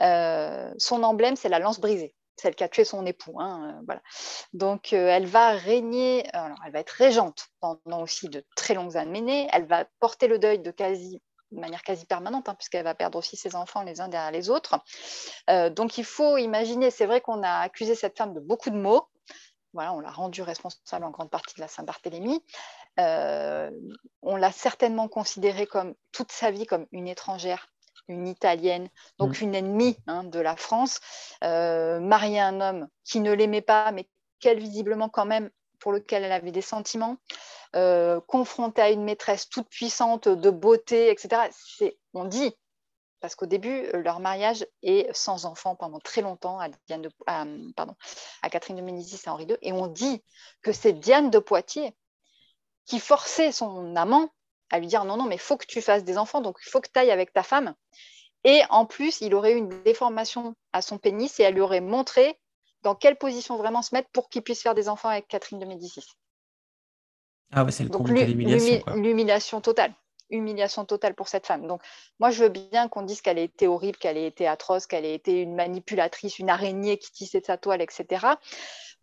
Euh, son emblème, c'est la lance brisée, celle qui a tué son époux. Hein, euh, voilà. Donc, euh, elle va régner, alors, elle va être régente pendant aussi de très longues années. Elle va porter le deuil de quasi de manière quasi permanente, hein, puisqu'elle va perdre aussi ses enfants les uns derrière les autres. donc il faut imaginer, c'est vrai qu'on a accusé cette femme de beaucoup de maux, voilà, on l'a rendue responsable en grande partie de la Saint-Barthélemy. on l'a certainement considérée comme toute sa vie comme une étrangère une italienne, donc mm. une ennemie hein, de la France, euh, mariée à un homme qui ne l'aimait pas, mais qu'elle visiblement quand même pour lequel elle avait des sentiments, euh, confrontée à une maîtresse toute puissante de beauté, etc. On dit, parce qu'au début, leur mariage est sans enfant pendant très longtemps à, Diane de, pardon, à Catherine de Médicis et Henri II, et on dit que c'est Diane de Poitiers qui forçait son amant à lui dire non, non, mais il faut que tu fasses des enfants, donc il faut que tu ailles avec ta femme. Et en plus, il aurait eu une déformation à son pénis et elle lui aurait montré dans quelle position vraiment se mettre pour qu'il puisse faire des enfants avec Catherine de Médicis. Ah ouais, c'est le de l'humiliation. L'humiliation totale. Humiliation totale pour cette femme. Donc, moi, je veux bien qu'on dise qu'elle ait été horrible, qu'elle ait été atroce, qu'elle ait été une manipulatrice, une araignée qui tissait sa toile, etc.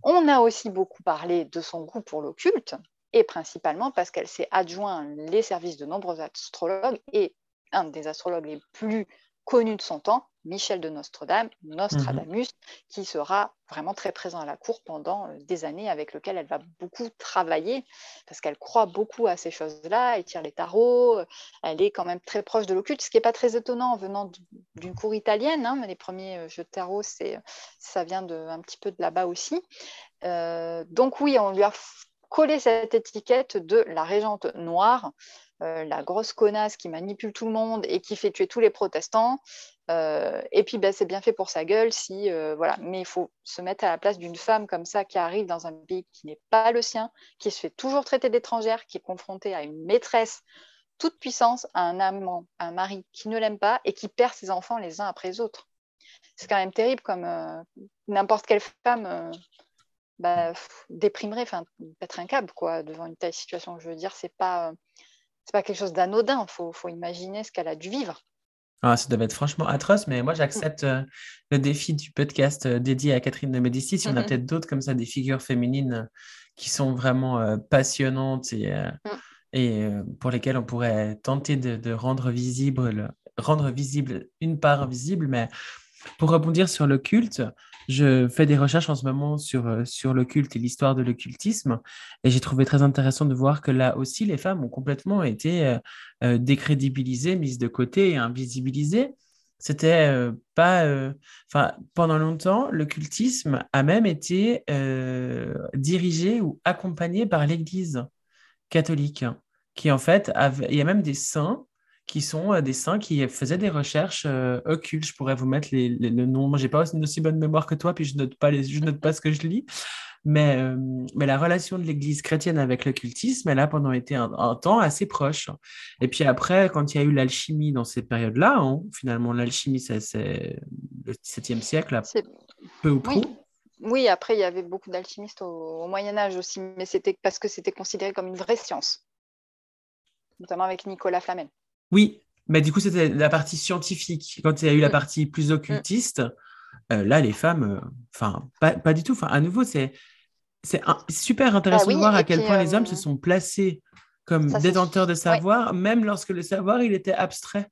On a aussi beaucoup parlé de son goût pour l'occulte et principalement parce qu'elle s'est adjoint les services de nombreux astrologues et un des astrologues les plus connus de son temps, Michel de Nostradam, Nostradamus, mhm. qui sera vraiment très présent à la cour pendant euh, des années, avec lequel elle va beaucoup travailler, parce qu'elle croit beaucoup à ces choses-là, elle tire les tarots, euh, elle est quand même très proche de l'occulte, ce qui n'est pas très étonnant venant d'une cour italienne. Hein, les premiers euh, jeux de tarot, ça vient de, un petit peu de là-bas aussi. donc oui, on lui a coller cette étiquette de la régente noire, euh, la grosse connasse qui manipule tout le monde et qui fait tuer tous les protestants. Euh, et puis, ben, c'est bien fait pour sa gueule, si euh, voilà. Mais il faut se mettre à la place d'une femme comme ça qui arrive dans un pays qui n'est pas le sien, qui se fait toujours traiter d'étrangère, qui est confrontée à une maîtresse toute puissance, à un amant, à un mari qui ne l'aime pas et qui perd ses enfants les uns après les autres. C'est quand même terrible, comme n'importe quelle femme bah, déprimerait, enfin, être un câble quoi, devant une telle situation. Je veux dire, c'est pas, c'est pas quelque chose d'anodin. Il faut, faut, imaginer ce qu'elle a dû vivre. Ah, ça devait être franchement atroce, mais moi j'accepte euh, le défi du podcast euh, dédié à Catherine de Médicis. Il y en a peut-être d'autres comme ça, des figures féminines euh, qui sont vraiment passionnantes et, mm. et pour lesquelles on pourrait tenter de, de, rendre, visible, rendre visible une part visible. Mais pour rebondir sur le culte, je fais des recherches en ce moment sur, euh, sur le culte et l'histoire de l'occultisme, et j'ai trouvé très intéressant de voir que là aussi, les femmes ont complètement été euh, euh, décrédibilisées, mises de côté et invisibilisées. C'était pas. Enfin, pendant longtemps, l'occultisme a même été dirigé ou accompagné par l'Église catholique, qui en fait, il y a même des saints qui sont euh, des saints qui faisaient des recherches euh, occultes. Je pourrais vous mettre les, les, le nom. Moi, j'ai pas une aussi bonne mémoire que toi, puis je note pas les, je note pas ce que je lis. Mais, euh, mais la relation de l'Église chrétienne avec l'occultisme, elle a pendant été un, temps assez proche. Et puis après, quand il y a eu l'alchimie dans ces périodes-là, hein, finalement, l'alchimie, c'est le XVIIe siècle, peu ou prou. Oui. après, il y avait beaucoup d'alchimistes au, au Moyen Âge aussi, mais c'était parce que c'était considéré comme une vraie science, notamment avec Nicolas Flamel. Oui, mais du coup, c'était la partie scientifique. Quand il y a eu la mm. partie plus occultiste, euh, là, les femmes, euh, enfin, pas, du tout. Enfin, à nouveau, c'est c'est super intéressant bah de voir à quel point les hommes se euh, sont placés comme détenteurs de savoir, même lorsque le savoir, il était abstrait.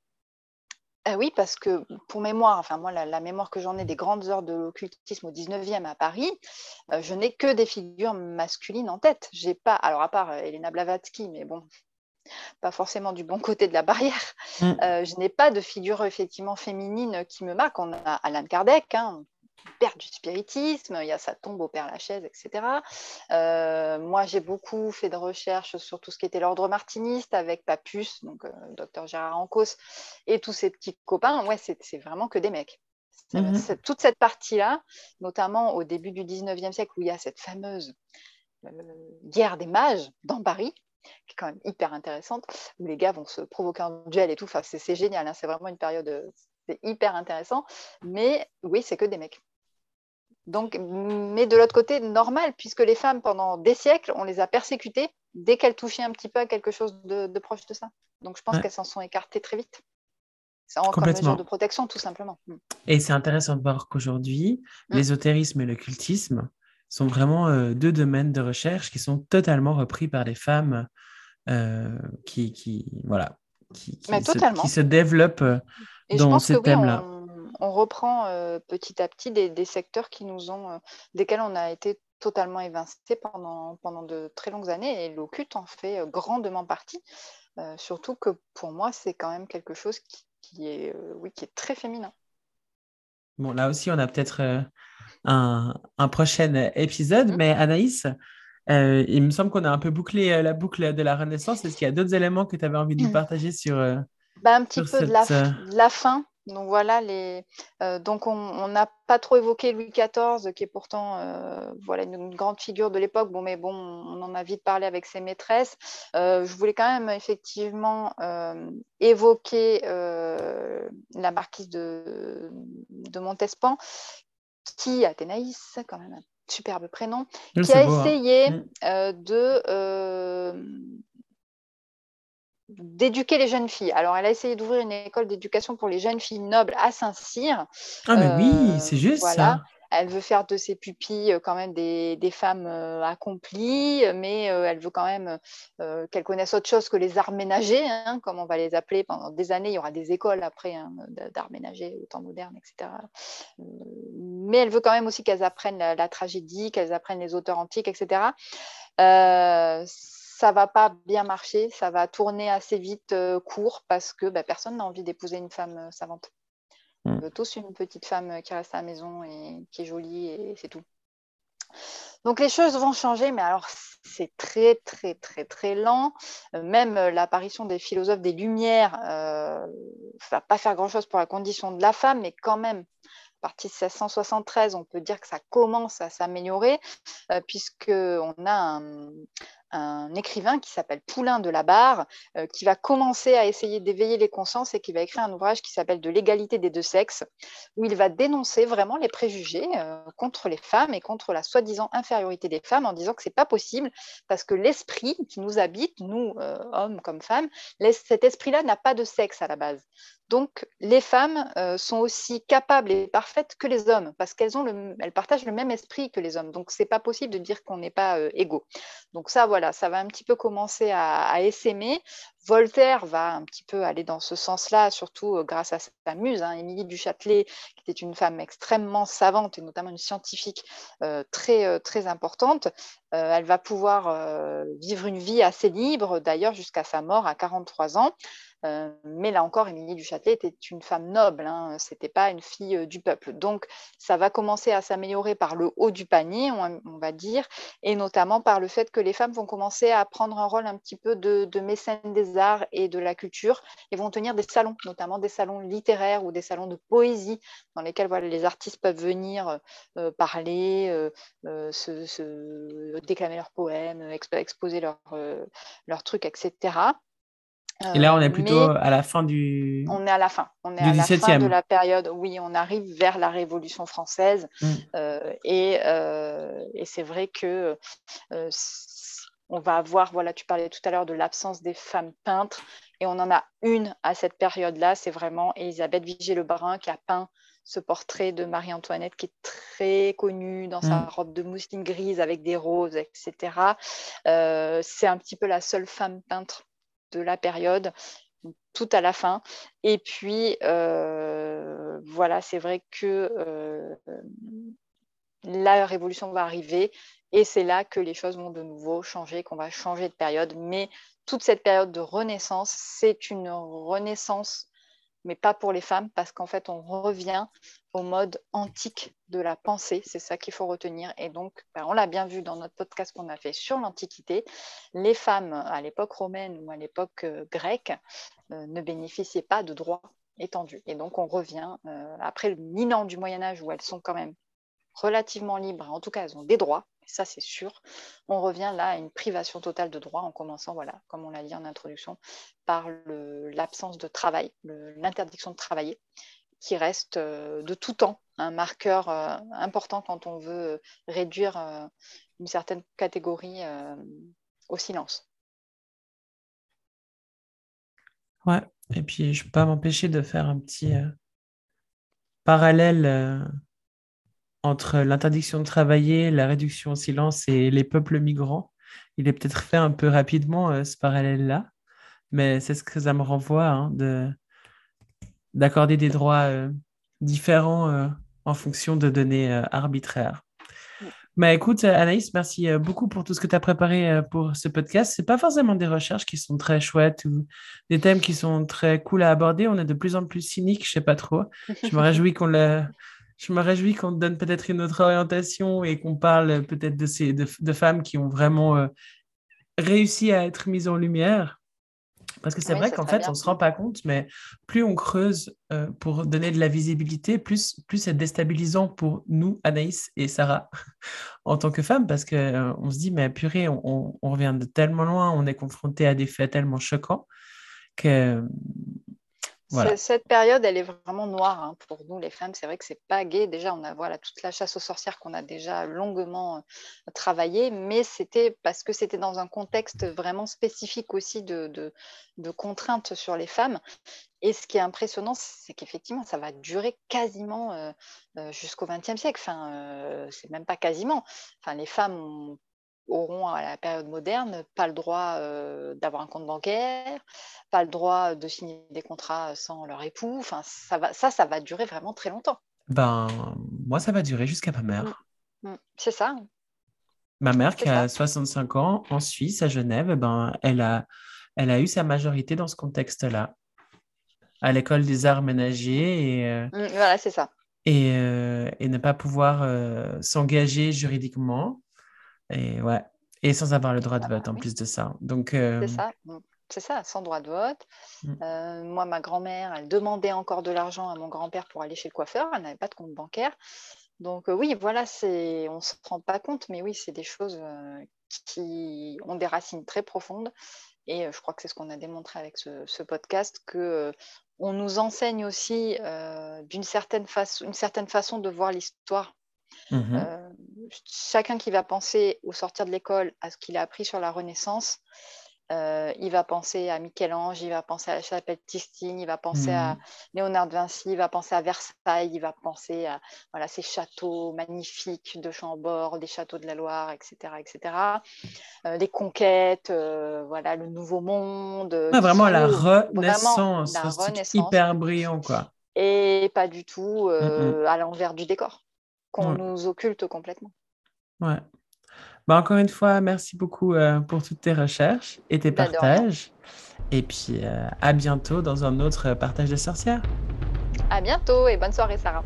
Ah oui, parce que pour mémoire, enfin moi, la, mémoire que j'en ai des grandes heures de l'occultisme au 19e à Paris, je n'ai que des figures masculines en tête. J'ai pas, alors à part Elena Blavatsky, mais bon, pas forcément du bon côté de la barrière. Mm. Euh, je n'ai pas de figure effectivement féminine qui me marque. On a Alain Kardec, hein, père du spiritisme, il y a sa tombe au Père Lachaise, etc. Euh, moi, j'ai beaucoup fait de recherches sur tout ce qui était l'ordre martiniste avec Papus, donc euh, docteur Gérard Ancos, et tous ces petits copains. Ouais, c'est vraiment que des mecs. Mm-hmm. Toute cette partie-là, notamment au début du 19e siècle, où il y a cette fameuse guerre des mages dans Paris, qui est quand même hyper intéressante, où les gars vont se provoquer en duel et tout. Enfin, c'est génial, hein. c'est vraiment une période, euh, c'est hyper intéressant. Mais oui, c'est que des mecs. Donc, mais de l'autre côté, normal, puisque les femmes, pendant des siècles, on les a persécutées dès qu'elles touchaient un petit peu à quelque chose de, proche de ça. Donc, je pense qu'elles s'en sont écartées très vite. C'est encore une mesure de protection, tout simplement. Mm. Et c'est intéressant de voir qu'aujourd'hui, mm. l'ésotérisme et le cultisme sont vraiment euh, deux domaines de recherche qui sont totalement repris par des femmes euh, qui, qui, voilà, qui, qui, se, développe Et dans ces thèmes-là. on, reprend petit à petit des, secteurs qui nous ont, desquels on a été totalement évincé pendant, pendant de très longues années et l'occulte en fait grandement partie. surtout que pour moi, c'est quand même quelque chose qui, est, oui, qui est très féminin. Bon, là aussi, on a peut-être un, un, prochain épisode, mmh. mais Anaïs, euh, il me semble qu'on a un peu bouclé euh, la boucle de la Renaissance. Est-ce qu'il y a d'autres éléments que tu avais envie de nous mmh. partager sur, euh, bah, Un petit peu de, la, la, fin. Donc voilà, les, donc on n'a pas trop évoqué Louis XIV, qui est pourtant voilà, une, grande figure de l'époque. Bon, mais bon, on en a vite parlé avec ses maîtresses. je voulais quand même effectivement évoquer la marquise de, de Montespan, qui, Athénaïs, quand même superbe prénom, qui a hein. essayé mm. euh, de euh, d'éduquer les jeunes filles. Alors, elle a essayé d'ouvrir une école d'éducation pour les jeunes filles nobles à Saint-Cyr. Ah, mais oui, euh, c'est juste ça elle veut faire de ses pupilles euh, quand même des, femmes euh, accomplies, mais euh, elle veut quand même qu'elles connaissent autre chose que les arts ménagers, hein, comme on va les appeler pendant des années. Il y aura des écoles après hein, d'arts ménagers au temps moderne, etc. Mais elle veut quand même aussi qu'elles apprennent la, tragédie, qu'elles apprennent les auteurs antiques, etc. ça va pas bien marcher, ça va tourner assez vite court parce que bah, personne n'a envie d'épouser une femme savante. On mm. veut tous une petite femme qui reste à la maison et qui est jolie et c'est tout. Donc les choses vont changer, mais alors c'est très très très très lent. Euh, même l'apparition des philosophes des Lumières ne euh, va pas faire grand-chose pour la condition de la femme, mais quand même, à partir de 1673, on peut dire que ça commence à s'améliorer, euh, puisqu'on a un, un écrivain qui s'appelle Poulain de la Barre, euh, qui va commencer à essayer d'éveiller les consciences et qui va écrire un ouvrage qui s'appelle De l'égalité des deux sexes, où il va dénoncer vraiment les préjugés euh, contre les femmes et contre la soi-disant infériorité des femmes en disant que c'est pas possible parce que l'esprit qui nous habite, nous euh, hommes comme femmes, cet esprit-là n'a pas de sexe à la base. Donc, les femmes sont aussi capables et parfaites que les hommes parce qu'elles ont elles partagent le même esprit que les hommes. Donc, c'est pas possible de dire qu'on n'est pas égaux. Donc ça, voilà, ça va un petit peu commencer à, à essaimer. Voltaire va un petit peu aller dans ce sens-là, surtout euh, grâce à sa muse, hein, Émilie du Châtelet, qui était une femme extrêmement savante et notamment une scientifique euh, très, euh, très importante. elle va pouvoir vivre une vie assez libre, d'ailleurs jusqu'à sa mort à 43 ans. Mais là encore, Émilie du Châtelet était une femme noble, hein, ce n'était pas une fille du peuple. Donc, ça va commencer à s'améliorer par le haut du panier, on, va dire, et notamment par le fait que les femmes vont commencer à prendre un rôle un petit peu de, mécène des arts et de la culture et vont tenir des salons, notamment des salons littéraires ou des salons de poésie dans lesquels voilà, les artistes peuvent venir euh, parler, euh, euh, se, déclamer leurs poèmes, exposer leurs leur trucs, etc. Et là, on est plutôt à la fin du. On est à la fin. On est à la fin de la période. Oui, on arrive vers la Révolution française. Mmh. et, et c'est vrai que on va avoir, voilà, tu parlais tout à l'heure de l'absence des femmes peintres, et on en a une à cette période-là, c'est vraiment Elisabeth Vigée-Lebrun qui a peint ce portrait de Marie-Antoinette qui est très connu dans sa mm. robe de mousseline grise avec des roses, etc. Euh, c'est un petit peu la seule femme peintre la période, tout à la fin. Et puis, euh, voilà, c'est vrai que euh, la révolution va arriver et c'est là que les choses vont de nouveau changer, qu'on va changer de période. Mais toute cette période de renaissance, c'est une renaissance, mais pas pour les femmes, parce qu'en fait, on revient au mode antique de la pensée. C'est ça qu'il faut retenir. Et donc, ben, on l'a bien vu dans notre podcast qu'on a fait sur l'Antiquité, les femmes à l'époque romaine ou à l'époque euh, grecque euh, ne bénéficiaient pas de droits étendus. Et donc, on revient euh, après le mille ans du Moyen Âge où elles sont quand même relativement libres, en tout cas, elles ont des droits, ça c'est sûr. On revient là à une privation totale de droits en commençant, voilà, comme on l'a dit en introduction, par l'absence de travail, l'interdiction de travailler, qui reste euh, de tout temps un marqueur euh, important quand on veut réduire euh, une certaine catégorie au silence. Ouais, et puis je ne peux pas m'empêcher de faire un petit parallèle entre l'interdiction de travailler, la réduction au silence et les peuples migrants. Il est peut-être fait un peu rapidement euh, ce parallèle-là, mais c'est ce que ça me renvoie, hein, de d'accorder des droits différents en fonction de données arbitraires. Mais écoute, Anaïs, merci beaucoup pour tout ce que tu as préparé pour ce podcast. Ce pas forcément des recherches qui sont très chouettes ou des thèmes qui sont très cool à aborder. On est de plus en plus cynique, je sais pas trop. Je me réjouis qu'on le... Je me réjouis qu'on donne peut-être une autre orientation et qu'on parle peut-être de ces de, femmes qui ont vraiment réussi à être mises en lumière. Parce que c'est vrai qu'en fait, on ne se rend pas compte, mais plus on creuse euh, pour donner de la visibilité, plus, plus c'est déstabilisant pour nous, Anaïs et Sarah, en tant que femmes, parce qu'on euh, on se dit, mais purée, on, on, revient de tellement loin, on est confronté à des faits tellement choquants que cette période, elle est vraiment noire hein, pour nous, les femmes. C'est vrai que c'est pas gay. Déjà, on a voilà, toute la chasse aux sorcières qu'on a déjà longuement euh, travaillé, mais c'était parce que c'était dans un contexte vraiment spécifique aussi de, de, contraintes sur les femmes. Et ce qui est impressionnant, c'est qu'effectivement, ça va durer quasiment euh, euh, jusqu'au XXe siècle. Enfin, c'est même pas quasiment. Enfin, les femmes ont auront à la période moderne pas le droit d'avoir un compte bancaire, pas le droit de signer des contrats sans leur époux. Enfin, ça, va, ça, ça va durer vraiment très longtemps. Ben, moi, ça va durer jusqu'à ma mère. Mmh. Mmh. C'est ça. Ma mère, qui a 65 ans, en Suisse, à Genève, ben, elle, a, elle a eu sa majorité dans ce contexte-là, à l'école des arts ménagers. Et, mmh, voilà, c'est ça. Et, et, ne pas pouvoir s'engager juridiquement et ouais. Et sans avoir le droit de ah vote bah en plus de ça. Donc, euh, C'est ça. C'est ça, sans droit de vote. Mmh. Euh, moi, ma grand-mère, elle demandait encore de l'argent à mon grand-père pour aller chez le coiffeur. Elle n'avait pas de compte bancaire. Donc euh, oui, voilà, c'est, on ne se rend pas compte, mais oui, c'est des choses qui ont des racines très profondes. Et je crois que c'est ce qu'on a démontré avec ce, ce podcast, que on nous enseigne aussi d'une certaine une certaine façon de voir l'histoire Mmh euh, chacun qui va penser au sortir de l'école à ce qu'il a appris sur la Renaissance, euh, il va penser à Michel-Ange, il va penser à la chapelle Sistine, il va penser à mmh. Léonard de Vinci, il va penser à Versailles, il va penser à voilà, ces châteaux magnifiques de Chambord, des châteaux de la Loire, etc. etc. Euh, les conquêtes, voilà, le Nouveau Monde. vraiment la Renaissance, la Renaissance. hyper brillant. quoi. Et pas du tout mmh à l'envers du décor qu'on nous occulte complètement. Ouais. Bah, encore une fois, merci beaucoup euh, pour toutes tes recherches et tes bah, partages. Et puis, euh, à bientôt dans un autre partage de sorcières. À bientôt et bonne soirée, Sarah.